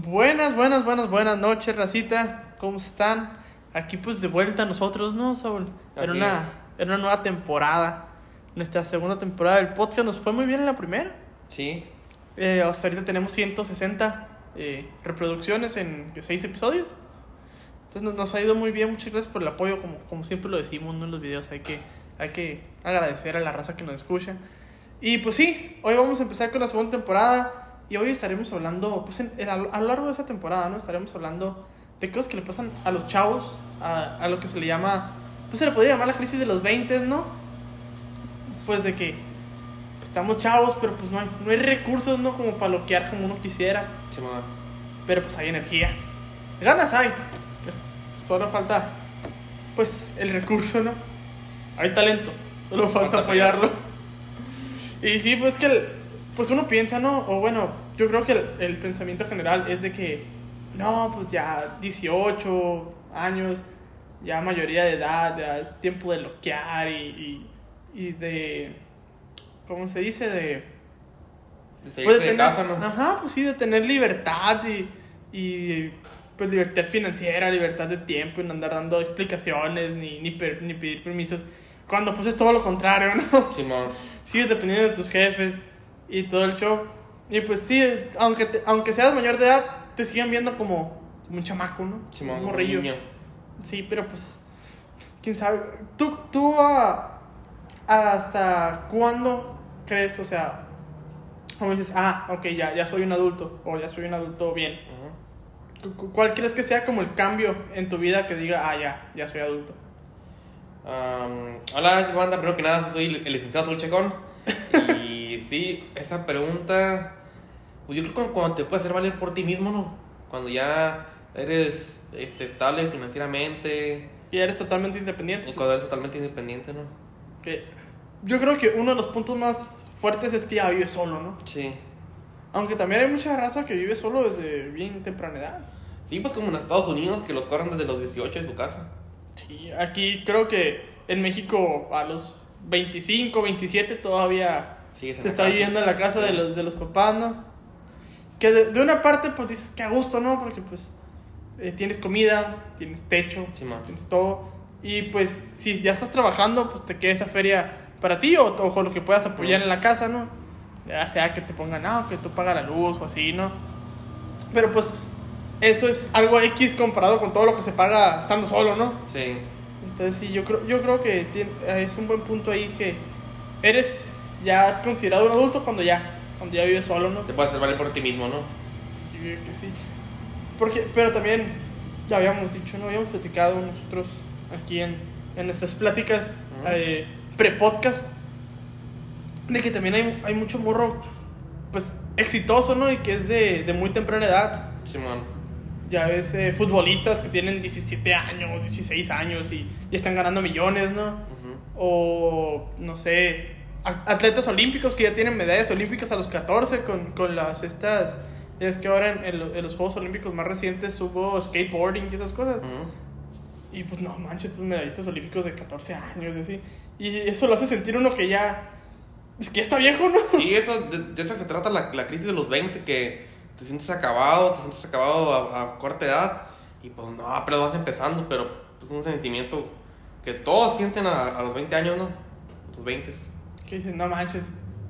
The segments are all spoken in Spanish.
Buenas, buenas, buenas, buenas noches, racita. ¿Cómo están? Aquí pues de vuelta nosotros, ¿no, Saúl? Era una, era una nueva temporada. Nuestra segunda temporada del podcast nos fue muy bien en la primera. Sí, Eh, hasta ahorita tenemos 160 eh, reproducciones en que, seis episodios. Entonces nos, nos ha ido muy bien. Muchas gracias por el apoyo, como, como siempre lo decimos ¿no? en los videos. Hay que, hay que agradecer a la raza que nos escucha. Y pues sí, hoy vamos a empezar con la segunda temporada. Y hoy estaremos hablando, pues en- en- a, lo largo de esa temporada, ¿no? Estaremos hablando de cosas que le pasan a los chavos, a, a lo que se le llama, pues se le podría llamar la crisis de los 20, ¿no? Pues de que estamos chavos, pero pues no hay, no hay recursos, ¿no? Como para loquear como uno quisiera. sí. Pero pues hay energía. Ganas hay. Solo falta, pues, el recurso, ¿no? Hay talento. Solo falta Falta apoyarlo. Y sí, pues que, el- pues uno piensa, ¿no? O bueno, yo creo que el, el pensamiento general es de que, no, pues ya 18 años, ya mayoría de edad, ya es tiempo de loquear y, y, y de, ¿cómo se dice? De... De Pues de tener- casa, ¿no? Ajá, pues sí, de tener libertad y, y pues libertad financiera, libertad de tiempo y no andar dando explicaciones ni, ni, per- ni pedir permisos. Cuando pues es todo lo contrario, ¿no? Simón. Sigues dependiendo de tus jefes y todo el show. Y pues sí, aunque, te- aunque seas mayor de edad, te siguen viendo como, como un chamaco, ¿no? Simón, un morrillo. niño. Sí, pero pues, quién sabe. ¿Tú, tú ah, hasta cuándo crees, o sea, como dices, ah, ok, ya, ya soy un adulto, o ya soy un adulto bien? Ajá. ¿Cu- cu- ¿Cuál crees que sea como el cambio en tu vida que diga, ah, ya, ya soy adulto? Am, hola, banda. Primero que nada, soy el licenciado Sol Checón. Y sí, esa pregunta. Pues yo creo que cuando te puedes hacer valer por ti mismo, ¿no? Cuando ya eres este, estable financieramente. Y eres totalmente Y independiente. cuando eres totalmente independiente, ¿no? Que yo creo que uno de los puntos más fuertes es que ya vives solo, ¿no? Sí. Aunque también hay mucha raza que vive solo desde bien temprana edad. Sí, pues como en Estados Unidos, que los corren desde los 18 de su casa. Sí, aquí creo que en México a los 25, 27 todavía en se está viviendo en la casa de Sí. los, de los papás, ¿no? Que de, de una parte pues dices que a gusto, ¿no? Porque pues eh, tienes comida, tienes techo, Sí, tienes todo. Y pues si ya estás trabajando, pues te queda esa feria para ti o, o con lo que puedas apoyar en la casa, ¿no? Ya sea que te pongan, ah, que tú pagas la luz o así, ¿no? Pero pues eso es algo X comparado con todo lo que se paga estando solo, ¿no? Sí. Entonces sí, yo creo, yo creo que tien- es un buen punto ahí que eres ya considerado un adulto cuando ya, cuando ya vives solo, ¿no? Te puedes hacer valer por ti mismo, ¿no? Sí, que sí. Porque, pero también, ya habíamos dicho, ¿no? Habíamos platicado nosotros aquí en, en nuestras pláticas eh, pre-podcast de que también hay, hay mucho morro, pues, exitoso, ¿no? Y que es de, de muy temprana edad. Simón. Ya ves eh, futbolistas que tienen 17 años, 16 años y, y están ganando millones, ¿no? O, no sé, atletas olímpicos que ya tienen medallas olímpicas a los 14 con, con las estas... Es que ahora en, en en los Juegos Olímpicos más recientes hubo skateboarding y esas cosas. Ujú. Y pues no manches, pues medallistas olímpicos de 14 años y así. Y eso lo hace sentir uno que ya... Es que ya está viejo, ¿no? Sí, eso, de, de eso se trata la, la crisis de los 20, que te sientes acabado, te sientes acabado a, a corta edad, y pues no, pero vas empezando, pero es un sentimiento que todos sienten a, a los 20 años, ¿no? Los 20. Que dicen, no manches.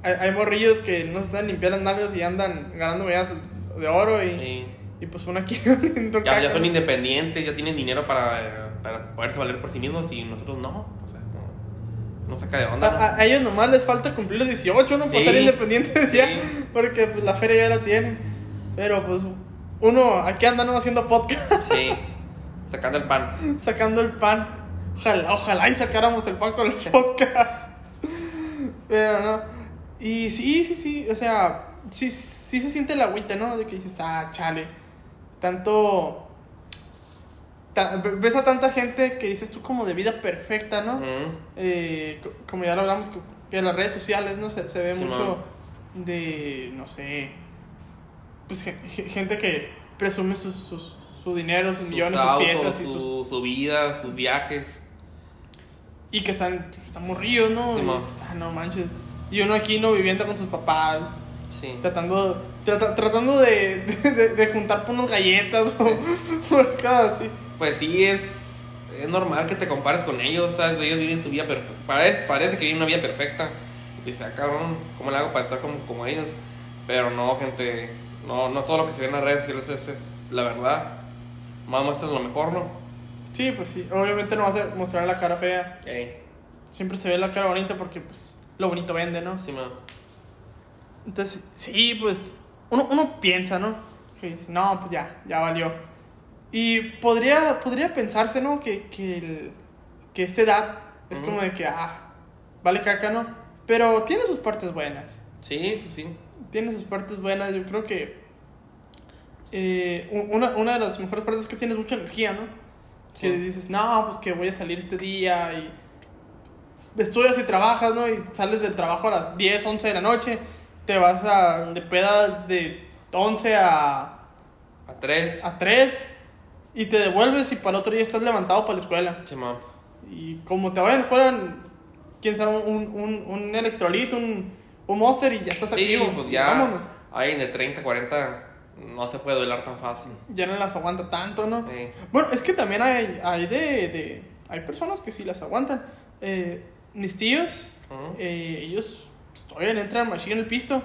Hay, hay morrillos que no se saben limpiar las nalgas y andan ganando medallas de oro y, Sí. y pues uno aquí Ya, ya son independientes, ya tienen dinero para, para poderse valer por sí mismos, y nosotros no. O sea, no, no saca de onda. A, a- ellos nomás les falta cumplir los 18, ¿no? Para Sí. ser independientes ya. Sí. Porque pues la feria ya la tienen. Pero pues uno aquí anda ¿no? haciendo podcast, Sí, sacando el pan. sacando el pan. Ojalá, ojalá y sacáramos el pan con el podcast. Pero no. Y sí, sí, sí. O sea, sí, sí se siente la agüita, ¿no? De que dices, ah, chale. Tanto. ta- ves a tanta gente que dices tú como de vida perfecta, ¿no? Eh, co- como ya lo hablamos, que en las redes sociales, ¿no? Se, se ve Sí, mucho de, no sé, pues gen- gen- gente que presume sus, sus- su dinero, sus, millones, sus fiestas y, su vida, sus viajes. Y que están, están morridos, ¿no? Sí, y dices, ah, no manches. Y uno aquí, ¿no? Viviendo con sus papás, Sí. tratando trata- tratando de, de, de juntar por unas galletas o o cosas así. Pues sí, es, es normal que te compares con ellos, ¿sabes? Ellos viven su vida perfecta. Parece, parece que viven una vida perfecta. Y dices, ah, cabrón, ¿cómo le hago para estar como, como ellos? Pero no, gente, no, no todo lo que se ve en las redes sociales es, es la verdad. Más muestras lo mejor, ¿no? Sí, pues sí. Obviamente no vas a mostrar la cara fea. Ey, Siempre se ve la cara bonita porque, pues, lo bonito vende, ¿no? sí, man. Entonces, sí, pues, uno, uno piensa, ¿no? Que dice, no, pues ya, ya valió. Y podría, podría pensarse, ¿no? Que, que, el- que esta edad es como de que, ah, vale caca, ¿no? Pero tiene sus partes buenas. Sí, sí, sí. Tiene sus partes buenas. Yo creo que eh, una, una de las mejores partes es que tienes mucha energía, ¿no? Que Sí. dices, no, pues que voy a salir este día y estudias y trabajas, ¿no? Y sales del trabajo a las 10, 11 de la noche, te vas a, de peda de 11 a, A tres. a 3 y te devuelves y para el otro día estás levantado para la escuela. Sí, man. Y como te vayan a la escuela, quién sabe, un, un, un electrolito, un, un monster y ya estás Sí, activo. pues ya. Vámonos. Alguien de 30, 40 no se puede duelar tan fácil. Ya no las aguanta tanto, ¿no? Sí. Bueno, es que también hay, hay de, de- Hay personas que sí las aguantan. Eh, mis tíos, eh, ellos pues, todavía entran machine en el pisto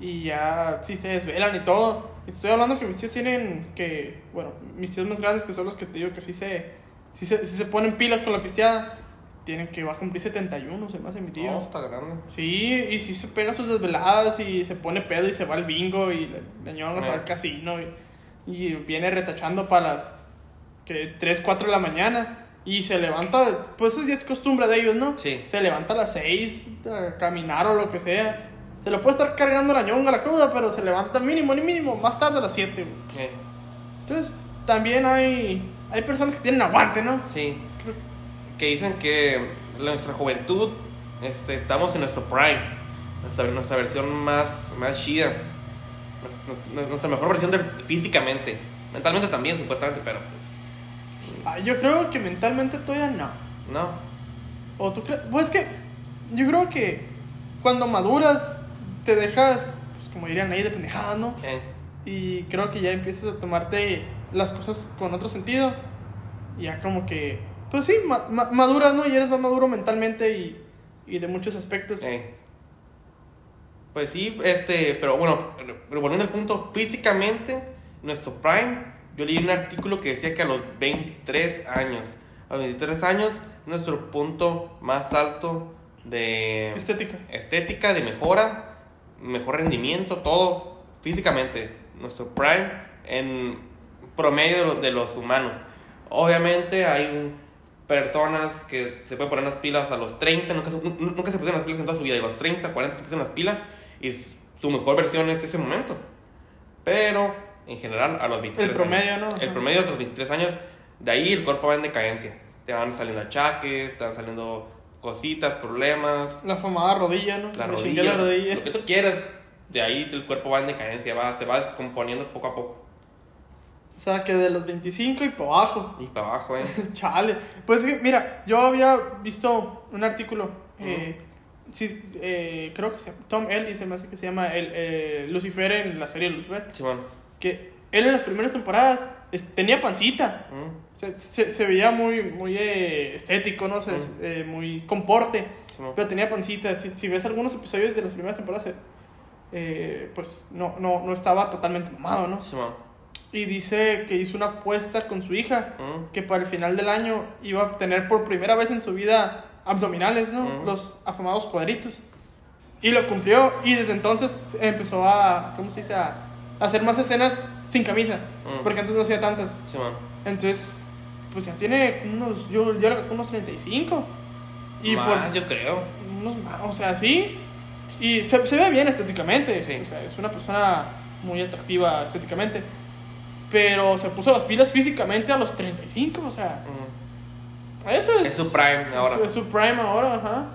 y ya sí se desvelan y todo. Estoy hablando que mis tíos tienen que. Bueno, mis tíos más grandes que son los que te digo que sí se. Sí se, sí se ponen pilas con la pisteada. Tienen que va a cumplir 71, se me hace mi tío. No, está grande. Sí, y sí se pega sus desveladas y se pone pedo y se va al bingo y le, le Ah. al casino y, y viene retachando para las que 3, 4 de la mañana y se levanta, pues eso ya es costumbre de ellos, ¿no? Sí. Se levanta a las 6 a caminar o lo que sea. Se lo puede estar cargando la ñonga, la cruda, pero se levanta mínimo, ni mínimo, más tarde a las 7. güey. Eh, Entonces, también hay, hay personas que tienen aguante, ¿no? Sí. Que dicen que nuestra juventud, este, estamos en nuestro prime, nuestra, nuestra versión más, más chida, nuestra, nuestra mejor versión de, físicamente, mentalmente también supuestamente, pero pues, Ah, Yo creo que mentalmente todavía no. no. ¿O tú crees? Pues es que yo creo que cuando maduras te dejas, pues como dirían ahí, de pendejada, ¿no? Eh, Y creo que ya empiezas a tomarte las cosas con otro sentido. Ya como que, pues sí, ma- ma- maduras, ¿no? Y eres más maduro mentalmente y, y de muchos aspectos. eh. Pues sí, este, pero bueno, pero volviendo al punto, físicamente, nuestro prime, yo leí un artículo que decía que a los 23 años, a los 23 años, nuestro punto más alto de Estética. estética, de mejora, mejor rendimiento, todo físicamente, nuestro prime en promedio de los, de los humanos. Obviamente hay un- personas que se pueden poner las pilas a los 30, nunca nunca se pusieron las pilas en toda su vida, y a los 30, 40 se pusieron las pilas y su mejor versión es ese momento. Pero en general a los 23 El promedio, años, ¿no? El promedio de los 23 años, de ahí el cuerpo va en decadencia. Te van saliendo achaques, te van saliendo cositas, problemas, La famada rodilla, ¿no? la rodilla, la rodilla. lo que tú quieras. De ahí el cuerpo va en decadencia, va, se va descomponiendo poco a poco. O sea, que de los 25 y para abajo. Y para abajo, ¿eh? Chale. Pues sí, mira, yo había visto un artículo. eh, sí, eh, creo que se Tom Ellis se me hace que se llama el, eh, Lucifer en la serie Lucifer. Simón. Que él en las primeras temporadas es- tenía pancita. Se, se, se veía muy, muy eh, estético, ¿no? Se- eh, muy comporte. Pero tenía pancita. Si, si ves algunos episodios de las primeras temporadas, eh, pues no, no, no estaba totalmente mamado, ¿no? Simón. Y dice que hizo una apuesta con su hija Mm, que para el final del año iba a obtener por primera vez en su vida abdominales, ¿no? Ujú. Los afamados cuadritos. Y lo cumplió y desde entonces empezó a, ¿cómo se dice? A hacer más escenas sin camisa, Mm. porque antes no hacía tantas. Simón. Entonces, pues ya tiene unos, yo, yo unos 35. Y Más, por yo creo. unos más, o sea, sí. Y se, se ve bien estéticamente. Sí. O sea, es una persona muy atractiva estéticamente. Pero se puso las pilas físicamente a los 35, o sea, Mm, eso es. Es su prime ahora. Es, es su prime ahora, ajá.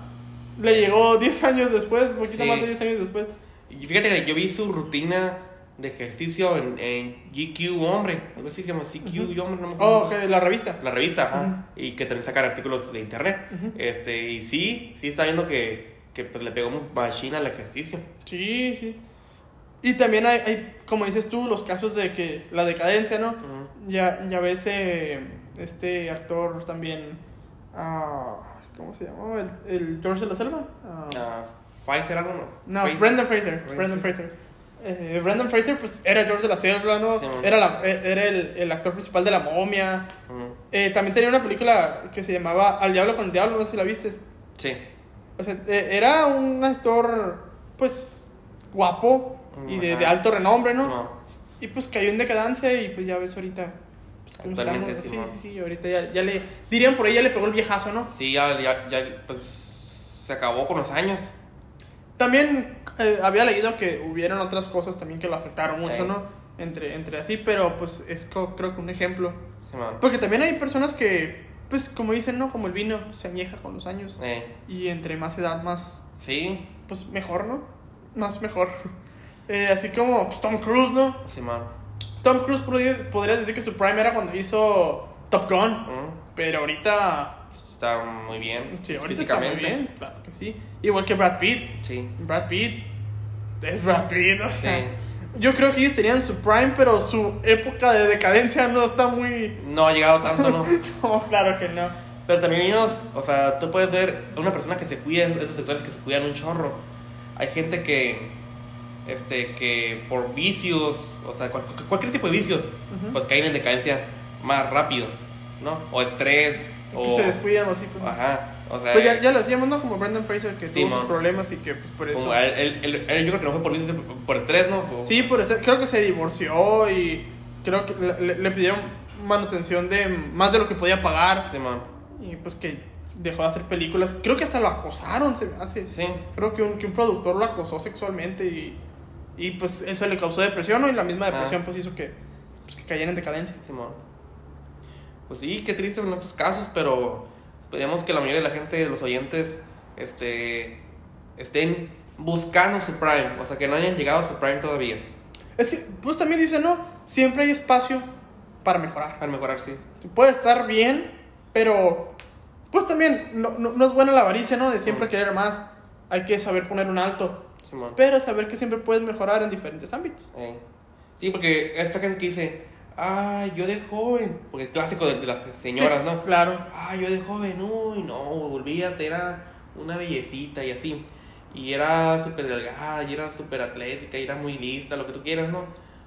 Le llegó 10 años después, un poquito Sí. más de 10 años después. Y fíjate que yo vi su rutina de ejercicio en, en GQ Hombre, algo así se llama CQ Hombre, no me acuerdo. Oh, ok, la revista. La revista, ajá. Y que también sacan artículos de internet. Este, y sí, sí está viendo que, que pues, le pegó machina al ejercicio. Sí, sí. Y también hay, hay, como dices tú, los casos de que la decadencia, ¿no? Ya, ya ves eh, este actor también, ah, ¿cómo se llamó? El, el George de la Selva. Ah, Pfizer, algo, ¿no? no, Fraser. Brendan Fraser. Brendan Fraser. Eh, Brendan Fraser, pues era George de la Selva, ¿no? Sí, era la- eh, era el, el actor principal de La Momia. Eh, también tenía una película que se llamaba Al Diablo con el Diablo, no sé si la viste. Sí. O sea, eh, era un actor, pues, guapo y de, Ajá. de alto renombre, ¿no? Simón. Y pues cayó en decadencia y pues ya ves ahorita. pues, Actualmente. Sí, Simón. sí, sí, ahorita ya, ya le. Dirían por ahí, ya le pegó el viejazo, ¿no? Sí, ya, ya, ya, pues se acabó con los años. También eh, había leído que hubieron otras cosas también que lo afectaron mucho, Sí. ¿no? Entre, entre así, pero pues es creo que un ejemplo. Simón. Porque también hay personas que, pues como dicen, ¿no? Como el vino se añeja con los años. Eh, Y entre más edad, más, sí, pues mejor, ¿no? Más mejor. Eh, así como pues, Tom Cruise, ¿no? Simón. Tom Cruise podría, podría decir que su prime era cuando hizo Top Gun. Pero ahorita. Está muy bien. Sí, ahorita está muy bien. Claro que sí. Igual que Brad Pitt. Sí. Brad Pitt. Es Brad Pitt, o sea. Sí. Yo creo que ellos tenían su prime, pero su época de decadencia no está muy. No ha llegado tanto, ¿no? No, claro que no. Pero también ellos, o sea, tú puedes ver una persona que se cuida, esos sectores que se cuidan un chorro. Hay gente que, este, que por vicios, o sea, cual- cualquier tipo de vicios, Ujú. pues caen en decadencia más rápido, ¿no? O estrés, o... Que se descuidan o así. Pues, Ajá, o sea... Pues ya, ya lo hacíamos, ¿no? Como Brendan Fraser, que Sí, tuvo sus man. problemas y que pues, por eso. él, él- él- yo creo que no fue por vicios, por, estrés, ¿no? Fue- Sí, por eso, creo que se divorció y creo que le, le- pidieron manutención de más de lo que podía pagar Sí, man. y pues que dejó de hacer películas. Creo que hasta lo acosaron, se hace. Sí, Creo que un, que un productor lo acosó sexualmente y, y pues eso le causó depresión ¿no? y la misma depresión Ah. pues hizo que, pues, que cayera en decadencia. Simón. Pues sí, qué triste en estos casos, pero esperemos que la mayoría de la gente, los oyentes, este, estén buscando su prime, o sea, que no hayan llegado a su prime todavía, Es que pues también dice, ¿no? Siempre hay espacio para mejorar. para mejorar, sí. Puede estar bien, pero pues también no, no, no es buena la avaricia, ¿no? De siempre Mm. querer más. Hay que saber poner un alto. Pero saber que siempre puedes mejorar en diferentes ámbitos. Eh. Sí, porque esta gente que dice, ah, yo de joven, porque es clásico de, de las señoras, Sí, ¿no? Claro. Ah, yo de joven, uy, no, olvídate, era una bellecita y así. Y era súper delgada, y era súper atlética, y era muy lista, lo que tú quieras, ¿no?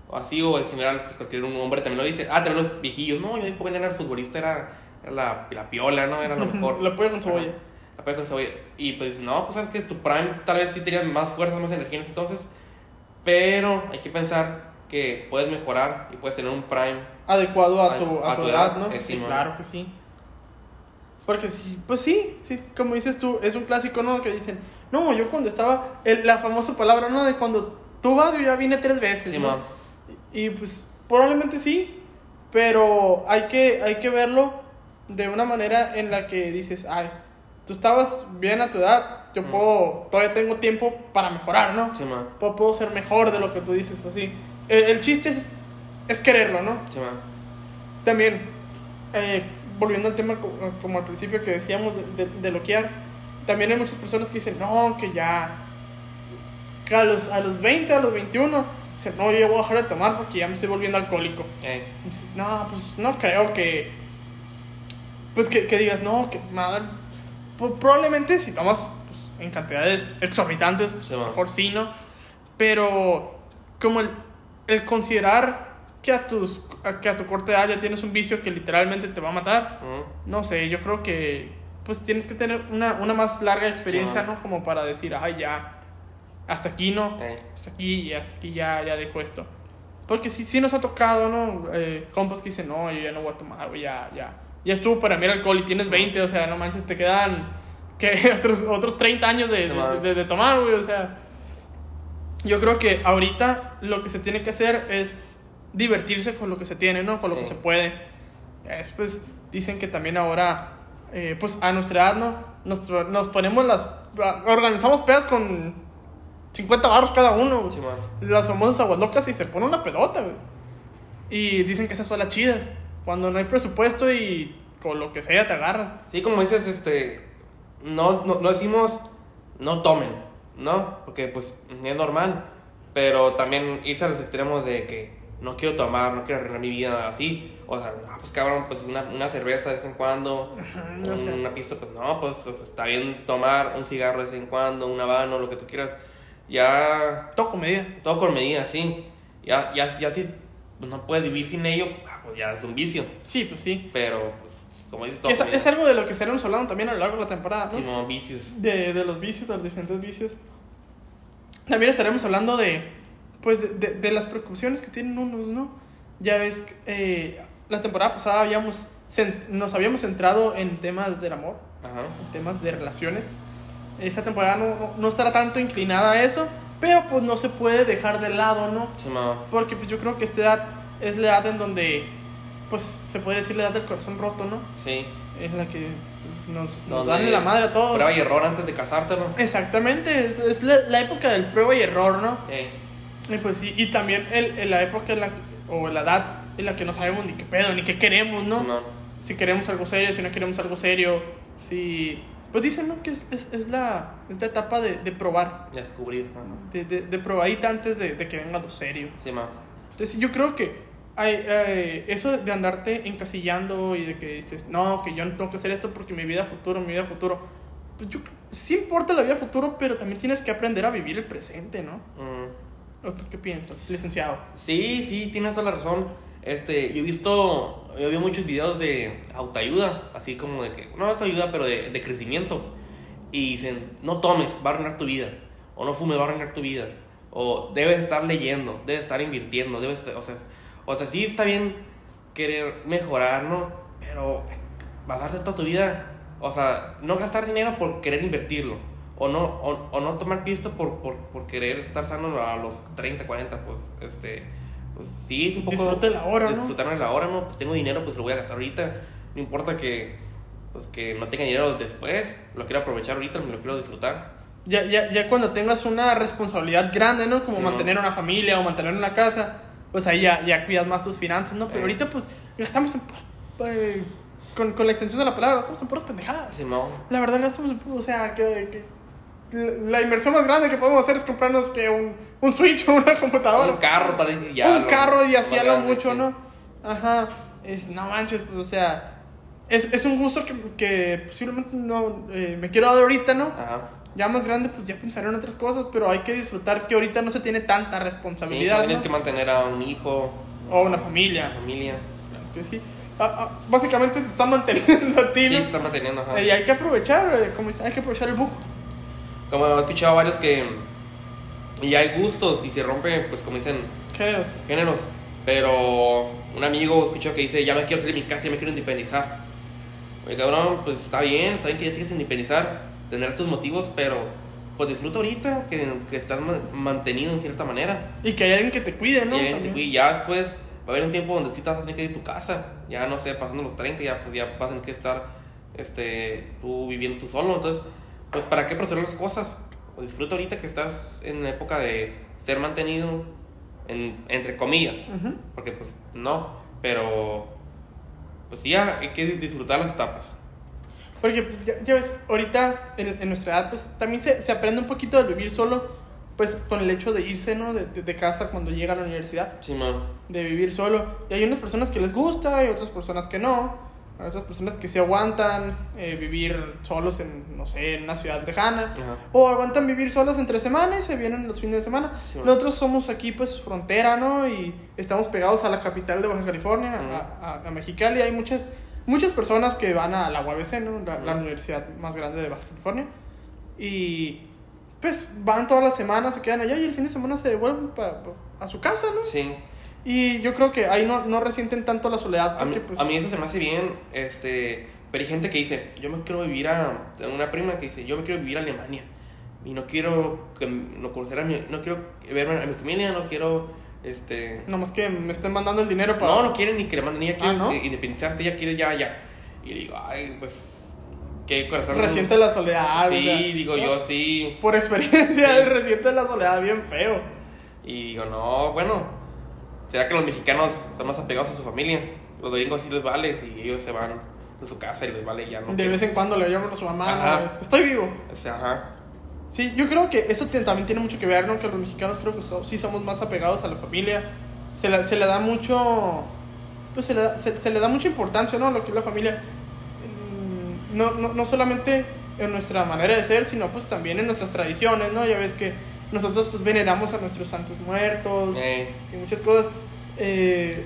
O así, o en general, pues cualquier un hombre también lo dice. Ah, también los viejillos, no, yo de joven era el futbolista, era, la, la piola, ¿no? Era lo mejor. La pollo con cebolla. Pollo con cebolla. Y pues no, pues sabes que tu prime tal vez sí tenías más fuerzas, más energía en ese entonces. Pero hay que pensar que puedes mejorar y puedes tener un prime. Adecuado a A- tu, a a tu tu edad, edad, ¿no? Sí, claro que sí. Porque sí, pues sí, sí, como dices tú, es un clásico, ¿no? Que dicen, no, yo cuando estaba, el- la famosa palabra, ¿no? De cuando tú vas, yo ya vine tres veces, Sí, ¿no? ma. Y pues probablemente sí, pero hay que, hay que verlo de una manera en la que dices, ay, tú estabas bien a tu edad, yo Mm. puedo, todavía tengo tiempo para mejorar, ¿no? Sí, ma. Puedo, puedo ser mejor de lo que tú dices, así. El, el chiste es, es quererlo, ¿no? Sí, ma. También, eh, volviendo al tema co- como al principio que decíamos de, de, de loquear, también hay muchas personas que dicen, no, que ya, que a los, a los 20, a los 21, dicen, no, yo voy a dejar de tomar porque ya me estoy volviendo alcohólico. Eh, no, pues no creo que, pues que, que digas, no, que madre, probablemente si tomas pues, en cantidades exorbitantes, pues, Sí, va. mejor sí, ¿no? Pero como el, el considerar que a, tus, a- que a tu corta edad ya tienes un vicio que literalmente te va a matar, mm, no sé, yo creo que pues tienes que tener una, una más larga experiencia, Sí, ¿no? Como para decir, ay, ya, hasta aquí, ¿no? eh, hasta aquí hasta aquí ya, ya dejo esto. Porque sí, sí nos ha tocado, ¿no? Eh, compas que dicen, no, yo ya no voy a tomar, ya, ya. Ya estuvo para mí el alcohol y tienes 20, o sea, no manches, te quedan, que Otros, otros 30 años de, de, de- de tomar, güey, o sea. Yo creo que ahorita lo que se tiene que hacer es divertirse con lo que se tiene, ¿no? Con lo que Sí. se puede. Ya Después dicen que también ahora, eh, pues a nuestra edad, ¿no? Nos, nos ponemos las... Organizamos pedas con 50 barros cada uno, sí, las famosas aguas locas y se pone una pedota, güey. Y dicen que esas son las chidas. Cuando no hay presupuesto y con lo que sea te agarras. Sí, como dices, este, no, no, no decimos no tomen, ¿no? Porque pues es normal. Pero también irse a los extremos de que no quiero tomar, no quiero arruinar mi vida así. O sea, ah, pues cabrón, pues una, una cerveza de vez en cuando, no una pista, pues no, pues o sea, está bien tomar un cigarro de vez en cuando, un habano, lo que tú quieras. Ya, Todo con medida. todo con medida, sí. Ya, ya, ya si pues, no puedes vivir sin ello, pues ya es un vicio. Sí, pues sí. Pero, pues, como dices, todo es, es algo de lo que estaremos hablando también a lo largo de la temporada, ¿no? Sí, no, vicios. de, de los vicios, de los diferentes vicios. También estaremos hablando de, pues, de, de las preocupaciones que tienen unos, ¿no? Ya ves, eh, la temporada pasada habíamos, nos habíamos centrado en temas del amor, Ajá. en temas de relaciones. Esta temporada no, no, no estará tanto inclinada a eso, pero pues no se puede dejar de lado, ¿no? Sí, no. Porque pues yo creo que esta edad es la edad en donde, pues, se puede decir la edad del corazón roto, ¿no? Sí. Es la que pues, nos, nos dan la madre a todos. Prueba y error antes de casarte, ¿no? Exactamente, es, es la, la época del prueba y error, ¿no? Eh, Y pues sí, y también el, el- la época en la, o la edad en la que no sabemos ni qué pedo, ni qué queremos, ¿no? sí, no. Si queremos algo serio, si no queremos algo serio, si... Pues dicen, ¿no? Que es, es, es la, es la etapa de, de probar, Descubrir. Ajá. de, de, de probadita antes de, de que venga lo serio. Sí, ma. Entonces yo creo que eh, eso de andarte encasillando y de que dices, no, que yo no tengo que hacer esto porque mi vida futuro, mi vida futuro, pues yo sí importa la vida futuro, pero también tienes que aprender a vivir el presente, ¿no? Mm. ¿O tú qué piensas, licenciado? Sí, sí, tienes toda la razón. Este, yo he visto, yo vi muchos videos de autoayuda, así como de que, no autoayuda, pero de, de crecimiento. Y dicen, no tomes, va a arruinar tu vida. O no fumes, va a arruinar tu vida. O debes estar leyendo, debes estar invirtiendo, debes, o sea, o sea, sí está bien querer mejorar, ¿no? Pero basarte toda tu vida, o sea, no gastar dinero por querer invertirlo. O no, o, o no tomar pisto por, por, por querer estar sano a los 30, 40, pues, este, pues sí, es un poco... Disfrute la hora, ¿no? Disfrutarme la hora, ¿no? Pues tengo dinero, pues lo voy a gastar ahorita. No importa que, pues, que no tenga dinero después, lo quiero aprovechar ahorita, me lo quiero disfrutar. Ya, ya, ya cuando tengas una responsabilidad grande, ¿no? Como Sí, mantener una familia o mantener una casa, pues ahí ya, ya cuidas más tus finanzas, ¿no? Pero Eh. ahorita pues gastamos en... eh, con, con la extensión de la palabra, gastamos en puras pendejadas. Sí, no. La verdad gastamos en o sea, que... que la inversión más grande que podemos hacer es comprarnos que un, un Switch o una computadora. Un carro, tal vez, ya. un lo- carro y así lo mucho, sí. ¿no? Ajá. Es, no manches, pues, o sea, es, es un gusto que, que posiblemente no eh, me quiero dar ahorita, ¿no? Ajá. Ya más grande, pues ya pensaré en otras cosas, pero hay que disfrutar que ahorita no se tiene tanta Sí, responsabilidad, tienes ¿no? que mantener a un hijo, O una familia. familia. Claro que sí. Ah, ah, básicamente te están manteniendo a ti, Sí, ¿no? se está manteniendo, ajá. Y hay que aprovechar, eh, como hay que aprovechar el bug. Como he escuchado varios que. Y hay gustos y se rompe, pues como dicen, Géneros. géneros. Pero un amigo escuchó que dice: Ya me quiero salir de mi casa, ya me quiero independizar. Oye, cabrón, pues está bien, está bien que ya te quieres independizar, tener tus motivos, pero pues disfruta ahorita que, que estás ma- mantenido en cierta manera. Y que hay alguien que te cuide, ¿no? y, ya, También. y ya después va a haber un tiempo donde sí te vas a tener que ir a tu casa. Ya no sé, pasando los 30, ya, pues, ya vas a tener que estar este, tú viviendo tú solo. Entonces, pues ¿para qué proceder las cosas? Pues disfruta ahorita que estás en la época de ser mantenido, en, entre comillas. Ujú. Porque pues no, pero pues sí, hay que disfrutar las etapas. Porque ya, ya ves, ahorita en, en nuestra edad, pues también se, se aprende un poquito de vivir solo, pues con el hecho de irse, ¿no? De, de- de casa cuando llega a la universidad, Sí, man. de vivir solo. Y hay unas personas que les gusta y otras personas que no. Hay otras personas que se aguantan eh, vivir solos en, no sé, en una ciudad lejana. Ajá. O aguantan vivir solos entre semanas y se vienen los fines de semana. Sí. Nosotros somos aquí, pues, frontera, ¿no? Y estamos pegados a la capital de Baja California, a, a, a Mexicali. Hay muchas, muchas personas que van a la UABC, ¿no? La, universidad más grande de Baja California. Y, pues, van todas las semanas, se quedan allá y el fin de semana se devuelven pa- pa- a su casa, ¿no? Sí. Y yo creo que ahí no, no resienten tanto la soledad A mí, porque, pues... a mí eso se me hace bien, este, pero hay gente que dice, yo me quiero vivir a, una prima que dice, yo me quiero vivir a Alemania y no quiero que, no conocer a mi, no quiero verme a mi familia, no quiero, este, Nomás que me estén mandando el dinero para... no, no quiere ni que le manden, ella quiere Ah, ¿no? independizarse, ella quiere ya, ya, y le digo, ay, pues, qué corazón, Resiente la soledad. o sí, sea, digo ¿no? yo, sí, Por experiencia, Sí. resiente la soledad bien feo. y digo, no, bueno, será que los mexicanos son más apegados a su familia, los gringos sí les vale, y ellos se van de su casa y les vale y ya no De quieren. vez en cuando le llaman a su mamá. Estoy vivo. O sea, ajá. Sí, yo creo que eso también tiene mucho que ver, ¿no? Que los mexicanos creo que so- sí somos más apegados a la familia. Se le, se le da mucho. Pues se le, da, se, se le da mucha importancia, ¿no? Lo que es la familia. Mm, No, no, no solamente en nuestra manera de ser, sino pues también en nuestras tradiciones, ¿no? Ya ves que nosotros pues veneramos a nuestros santos muertos Eh, y muchas cosas. Eh,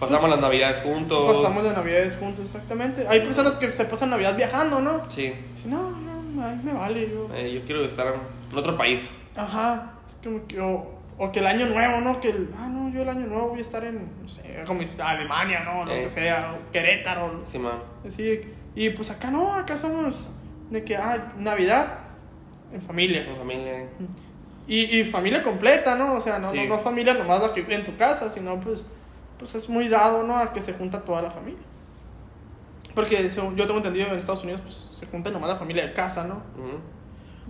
pasamos las navidades juntos. pasamos las navidades juntos, exactamente. Hay personas que se pasan navidad viajando, ¿no? Sí, Dicen, no, no, a mí me vale, yo. eh, yo quiero estar en otro país. Ajá, es como que, o, o que el año nuevo, ¿no? Que el, ah, no, yo el año nuevo voy a estar en, no sé, como Alemania, ¿no? Lo Eh. que sea, o Querétaro, Sí, man. así. Y pues acá no, acá somos de que, ah, Navidad en familia. Mi familia. Y, y familia completa, ¿no? O sea, no, Sí. no, no familia nomás la que vive en tu casa, sino pues, pues es muy dado, ¿no? A que se junta toda la familia. Porque según yo tengo entendido en Estados Unidos, pues se junta nomás la familia de casa, ¿no? Ujú.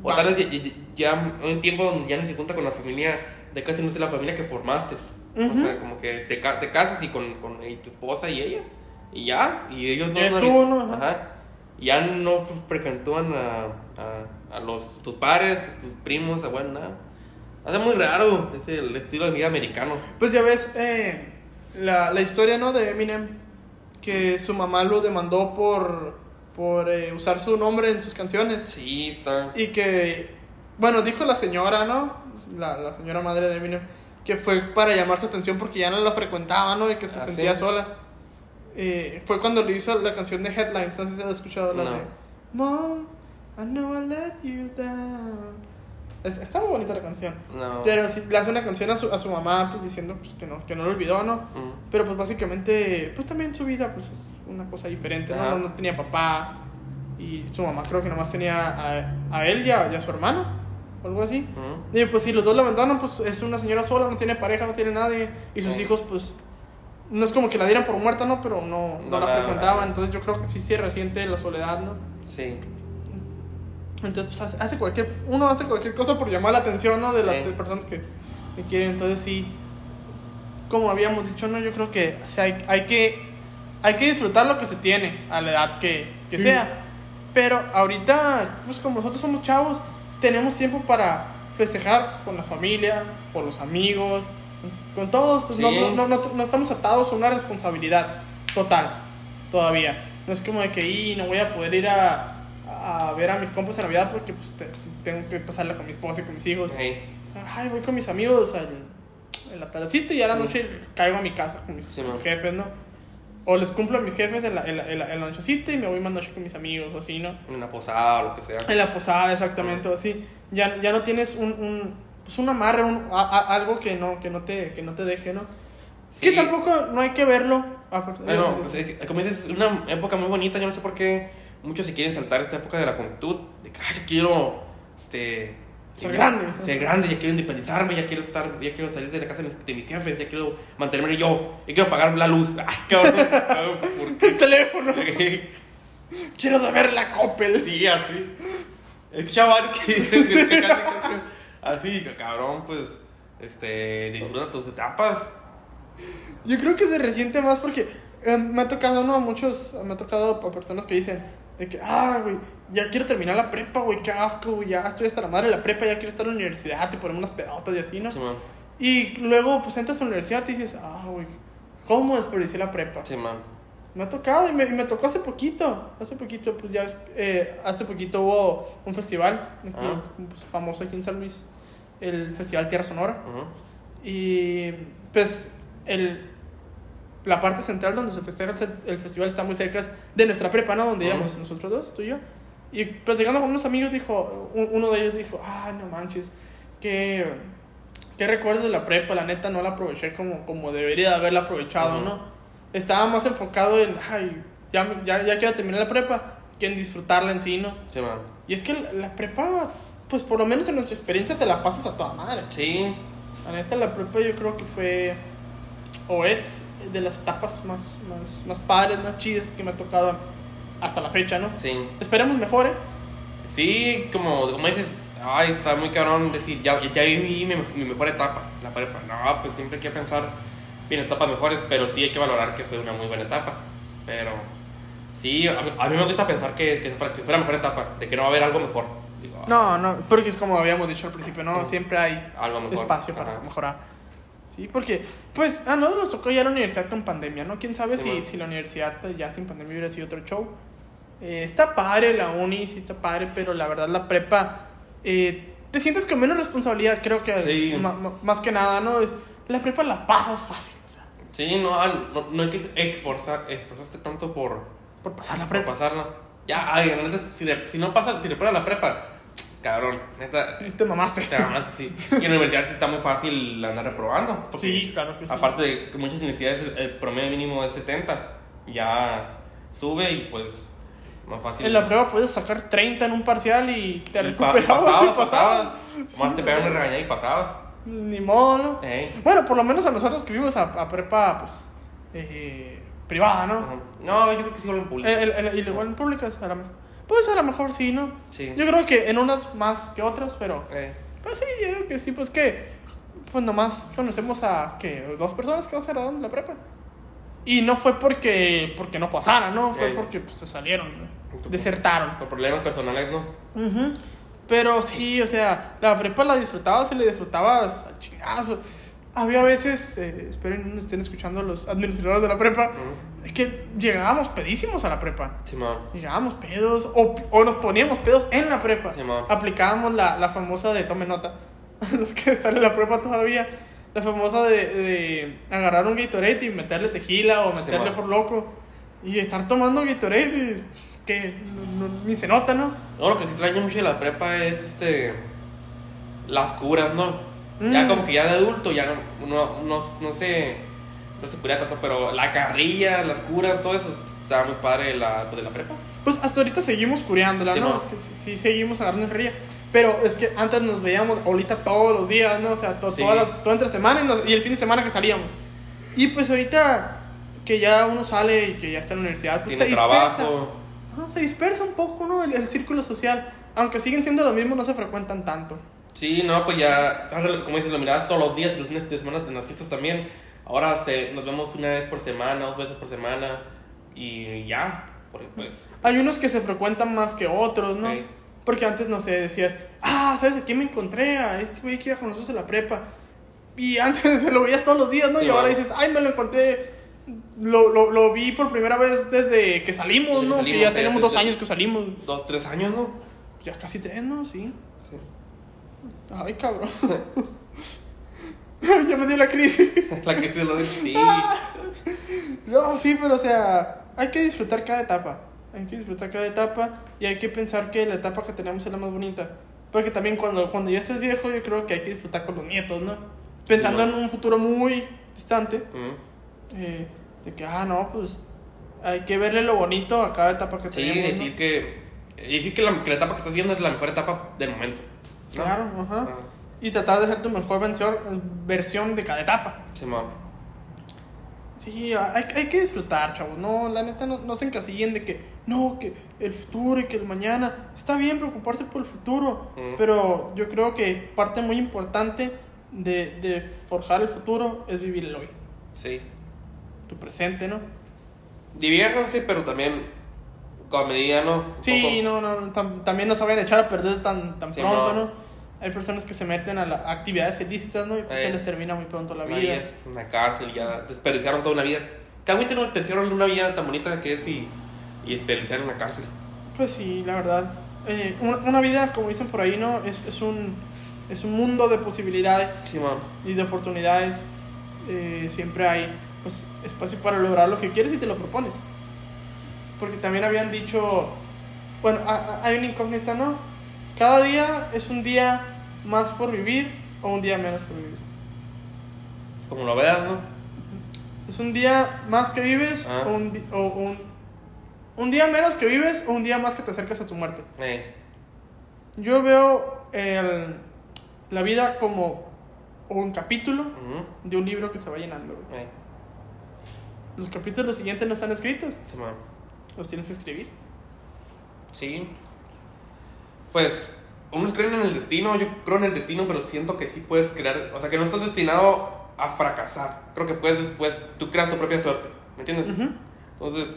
O Va. tal vez ya, ya- un tiempo donde ya no se junta con la familia de casi no es la familia que formaste. Ujú. O sea, como que te, te casas y con, con y tu esposa y ella. Y ya. Y ellos Ya no. estuvo, ¿no? Ajá. Ajá. Ya no frecuentan a, a, a los, tus padres, tus primos, abuelos, nada. Hace muy raro. Es el estilo de vida americano. Pues ya ves eh, la, la historia, ¿no? De Eminem, que su mamá lo demandó por, por eh, usar su nombre en sus canciones. Sí, está. Y que, bueno, dijo la señora, ¿no? La, la señora madre de Eminem, que fue para llamar su atención porque ya no la frecuentaba, ¿no? Y que se Ah, sentía ¿sí? sola. Eh, fue cuando le hizo la canción de Headlines, no sé si has escuchado la No. de Mom, I know I let you down. Es- Está muy bonita la canción. No. Pero sí, le hace una canción a su, a su mamá, pues diciendo pues, que, no, que no lo olvidó, ¿no? Mm. Pero pues básicamente, pues también su vida pues es una cosa diferente, ¿no? No, no tenía papá y su mamá creo que nomás tenía a, a él y a, y a su hermano, o algo así. Ujú. Y pues si los dos la abandonan, pues es una señora sola, no tiene pareja, no tiene nadie. Y sus Sí. hijos pues no es como que la dieran por muerta, ¿no? Pero no, no No la la- frecuentaban. Entonces yo creo que sí se resiente la soledad, ¿no? Sí. Entonces, pues hace, hace cualquier, uno hace cualquier cosa por llamar la atención, ¿no? De las Sí. personas que, que quieren. Entonces, sí, como habíamos dicho, ¿no? Yo creo que o sea, hay, hay que hay que disfrutar lo que se tiene a la edad que, que sea. Pero ahorita, pues como nosotros somos chavos, tenemos tiempo para festejar con la familia, con los amigos, con todos. Pues Sí. no, no, no, no estamos atados a una responsabilidad total todavía. No es como de que "Y, no voy a poder ir a, a ver a mis compas en Navidad porque pues te- tengo que pasarla con mi esposa y con mis hijos. Hey. Ay, voy con mis amigos al, en la tardecita y a la noche caigo a mi casa con mis, Sí, jefes, ¿no? O les cumplo a mis jefes en la, en, la, en, la, en la nochecita y me voy más noche con mis amigos o así, ¿no? En una posada o lo que sea. En la posada, exactamente, o así. Ya, ya no tienes un, un, pues un amarre, un, a- a- algo que no, que, no te, que no te deje, ¿no? Sí. Que tampoco no hay que verlo. Bueno, pues, como dices, es una época muy bonita. Yo no sé por qué muchos se quieren saltar esta época de la juventud. De que, "Ay, yo quiero este, Ser grande. Ser grande, ya quiero independizarme, ya quiero estar, ya quiero salir de la casa de mis, de mis jefes, ya quiero mantenerme yo, ya quiero pagar la luz. Ay, cabrón, cabrón, ¿por el teléfono. Quiero saber la Coppel. Sí, así. El chaval que que- que casi- así, cabrón, pues, este, disfruta tus etapas. Yo creo que se resiente más porque eh, me ha tocado, ¿no? A muchos, me ha tocado a personas que dicen de que, ah, güey, ya quiero terminar la prepa, güey, qué asco, güey, ya estoy hasta la madre de la prepa, ya quiero estar en la universidad, te ponemos unas pedotas y así, ¿no? Sí. Y luego, pues entras a la universidad y dices, ah, güey, ¿cómo desperdicié la prepa? Sí, man. Me ha tocado y me, y me tocó hace poquito. Hace poquito, pues ya eh, hace poquito hubo un festival Ah. pues, famoso aquí en San Luis, el Festival Tierra Sonora. Y pues el, la parte central donde se festeja el, festival está muy cerca de nuestra prepa, ¿no? Donde íbamos nosotros dos, tú y yo. Y platicando con unos amigos, dijo, un- uno de ellos dijo, ah, no manches, que, qué recuerdo de la prepa, la neta no la aproveché como, como debería de haberla aprovechado, Ujú. ¿no? Estaba más enfocado en, ay, ya, ya, ya quiero terminar la prepa, que en disfrutarla en sí, ¿no? Sí, man. Y es que la, la prepa, pues por lo menos en nuestra experiencia te la pasas a toda madre. Sí, La neta, la prepa yo creo que fue, o es, de las etapas más, más, más padres, más chidas que me ha tocado hasta la fecha, ¿no? sí. Esperemos mejore. Sí, como, como dices, ay, está muy cabrón decir, ya, ya viví mi, mi mejor etapa, la prepa. No, pues siempre hay que pensar en etapas mejores, pero sí hay que valorar que fue una muy buena etapa. Pero sí, a mí, a mí me gusta pensar que, que, que fuera mejor etapa, de que no va a haber algo mejor. digo, No, no, porque como habíamos dicho al principio, no, siempre hay algo mejor. espacio para Ajá. mejorar. Sí, porque, pues, a nosotros nos tocó ya la universidad con pandemia, ¿no? Quién sabe Sí, si, si la universidad pues, ya sin pandemia hubiera sido otro show. Eh, está padre la uni, sí está padre, pero la verdad la prepa, eh, te sientes con menos responsabilidad, creo que Sí. más que nada, ¿no? Es, la prepa la pasas fácil, o sea, Sí, no, ah, no, no hay que esforzar, esforzarte tanto por, por pasar la por prepa. pasarla. Ya, ay, si, le- si no pasas, si le pruebas la prepa, cabrón, neta, Te mamaste. te amas, sí. Y en la universidad está muy fácil andar reprobando. Sí, claro que sí. Aparte de que muchas universidades el, promedio mínimo es 70, ya sube y pues más fácil. En la prueba puedes sacar 30 en un parcial y te Y pa- recuperabas pasabas, y pasabas. pasabas. Sí, Más te pegan una regañada y pasabas. Ni modo. Bueno, por lo menos a nosotros que vimos a, a prepa, pues, eh, privada, ¿no? Ajá. No, yo creo que sí lo en público. El- el- el- y igual en públicas, a lo mejor. Pues a lo mejor sí, ¿no? Sí. Yo creo que en unas más que otras, pero, Eh, pero sí, yo creo que sí, pues que, pues nomás conocemos a, que Dos personas que se graduaron de la prepa. Y no fue porque, porque no pasaran, ¿no? Fue porque pues, se salieron, ¿no? desertaron. por problemas personales, ¿no? Ujú. Pero sí, o sea, la prepa la disfrutabas y la disfrutabas al chingazo. Había veces, eh, esperen, no estén escuchando los administradores de la prepa, Ujú. que llegábamos pedísimos a la prepa. Sí, ma. Llegábamos pedos o, o nos poníamos pedos en la prepa. Sí, ma. Aplicábamos la, la famosa de tome nota. Los que están en la prepa todavía. La famosa de, de agarrar un Gatorade y meterle tequila o Sí, meterle ma. for loco. Y estar tomando Gatorade y que no- no- ni se nota, ¿no? No, lo que extraño mucho de la prepa es este. Las curas, ¿no? Ya Mm. como que ya de adulto ya no, no, no, no se. No se cura tanto, pero la carrilla, las curas, todo eso está muy padre de la, de la prepa. Pues hasta ahorita seguimos cureándola, Sí, ¿no? Sí, sí, seguimos agarrando ría. Pero es que antes nos veíamos ahorita todos los días, ¿no? O sea, to- Sí. toda, la- toda entre semana y, nos- y el fin de semana que salíamos. Y pues ahorita que ya uno sale y que ya está en la universidad, pues Tiene se dispersa. Ajá, se dispersa un poco, ¿no? El, el círculo social. Aunque siguen siendo los mismos, no se frecuentan tanto. Sí, no, pues ya, como dices, lo mirabas todos los días los fines de semana en las fiestas también. Ahora se, nos vemos una vez por semana, dos veces por semana y ya, porque pues... Hay unos que se frecuentan más que otros, ¿no? Sí. Porque antes, no sé, decías, ah, ¿sabes? Aquí me encontré a este güey que iba con nosotros en la prepa. Y antes se lo veías todos los días, ¿no? Sí, y ahora dices, ay, me lo encontré. Lo, lo, lo vi por primera vez desde que salimos, Desde que ¿no? que salimos, ya sí, tenemos dos años que salimos. Dos, tres años, ¿no? Ya casi tres, ¿no? Sí. Sí. Ay, cabrón. ya me dio la crisis. La que se lo sí. No, sí, pero o sea, hay que disfrutar cada etapa. Hay que disfrutar cada etapa y hay que pensar que la etapa que tenemos es la más bonita. Porque también cuando, cuando ya estés viejo, yo creo que hay que disfrutar con los nietos, ¿no? Pensando Sí, en un futuro muy distante, eh, de que, ah, no, pues hay que verle lo bonito a cada etapa que Sí, tenemos. ¿no? decir que... Decir que la, que la etapa que estás viendo es la mejor etapa del momento. Claro, ajá. Y tratar de ser tu mejor versión, versión de cada etapa. sí, ma. Sí, hay, hay que disfrutar, chavos. No, la neta, no, no se encasillen de que, no, que el futuro y que el mañana. Está bien preocuparse por el futuro, Mm. pero yo creo que parte muy importante de, de forjar el futuro es vivir el hoy, Sí. tu presente, ¿no? Diviértanse, pero también con medida, ¿no? Un Sí, poco. no, no, tam- también no se vayan a echar a perder tan, tan Sí, pronto, no. ¿no? Hay personas que se meten a, la- actividades ilícitas, ¿no? Y pues Eh. se les termina muy pronto la vida. vida, una cárcel, ya desperdiciaron toda una vida. ¿Qué agüite no desperdiciaron una vida tan bonita que es y, y desperdiciaron una cárcel? Pues sí, la verdad. Eh, una, una vida, como dicen por ahí, ¿no? Es, es, un, es un mundo de posibilidades Sí, y de oportunidades. Eh, siempre hay pues, espacio para lograr lo que quieres y te lo propones. Porque también habían dicho, bueno, hay una incógnita, ¿no? Cada día es un día más por vivir o un día menos por vivir. Como lo veas, ¿no? ¿Es un día más que vives Ah. o, un, o un, un día menos que vives o un día más que te acercas a tu muerte? Eh, Yo veo el- la vida como un capítulo ujú, de un libro que se va llenando. eh, Los capítulos siguientes no están escritos, sí. Los tienes que escribir. Sí. Pues, unos creen en el destino, yo creo en el destino, pero siento que sí puedes crear, o sea, que no estás destinado a fracasar. Creo que puedes después, tú creas tu propia suerte, ¿me entiendes? Entonces,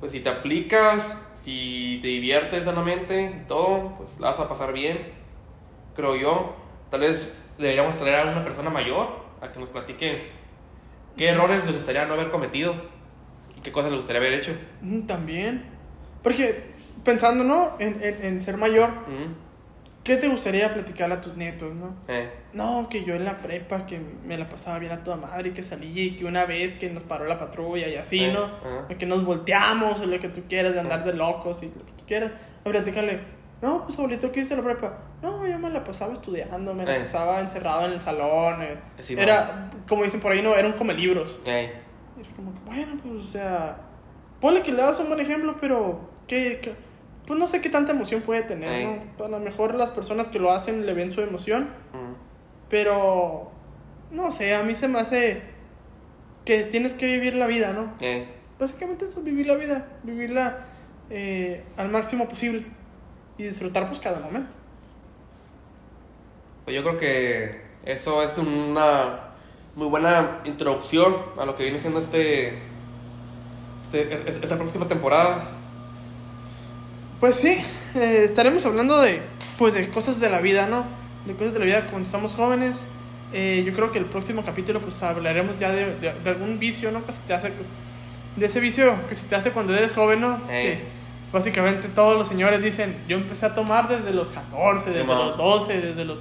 pues si te aplicas, si te diviertes sanamente todo, pues la vas a pasar bien, creo yo. Tal vez deberíamos traer a una persona mayor a que nos platique qué errores le gustaría no haber cometido qué cosas le gustaría haber hecho. Mm, También. Porque pensando, ¿no? En, en, en ser mayor. ¿qué te gustaría platicarle a tus nietos, no? Eh, No, que yo en la prepa, que me la pasaba bien a toda madre, que salí, y que una vez que nos paró la patrulla y así, Eh, ¿no? ajá. O que nos volteamos, o lo que tú quieras, de andar de locos y lo que tú quieras. A platicarle, no, pues abuelito, ¿qué hice en la prepa? No, yo me la pasaba estudiando, me la Eh. pasaba encerrado en el salón. eh. Sí, era, como dicen por ahí, no, era un come libros. Y es como que, bueno, pues, o sea, ponle que le das un buen ejemplo, pero, ¿qué, qué? Pues no sé qué tanta emoción puede tener. ¿no? A lo mejor las personas que lo hacen le ven su emoción, pero, no sé, a mí se me hace que tienes que vivir la vida, ¿no? Eh, Básicamente eso, vivir la vida, vivirla eh, al máximo posible y disfrutar pues cada momento. Pues yo creo que eso es una muy buena introducción a lo que viene siendo este, este es- es- esta próxima temporada. Pues sí, eh, estaremos hablando de, pues, de cosas de la vida, ¿no? De cosas de la vida cuando estamos jóvenes. Eh, yo creo que el próximo capítulo pues hablaremos ya de, de- de algún vicio, ¿no? Que se te hace, de ese vicio que se te hace cuando eres joven, ¿no? Que básicamente todos los señores dicen, yo empecé a tomar desde los 14, desde los 12, desde los...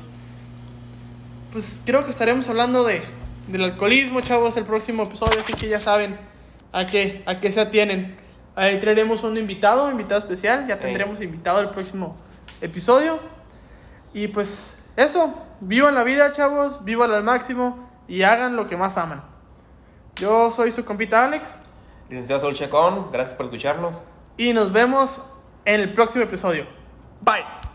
Pues creo que estaremos hablando de, del alcoholismo, chavos, el próximo episodio, así que ya saben a qué, a qué se atienen. Ahí traeremos un invitado, invitado especial, ya tendremos invitado el próximo episodio. Y pues eso, vivan la vida, chavos, vivan al máximo y hagan lo que más aman. Yo soy su compita Alex Licenciado Sol Chacón, gracias por escucharnos. y nos vemos en el próximo episodio. Bye.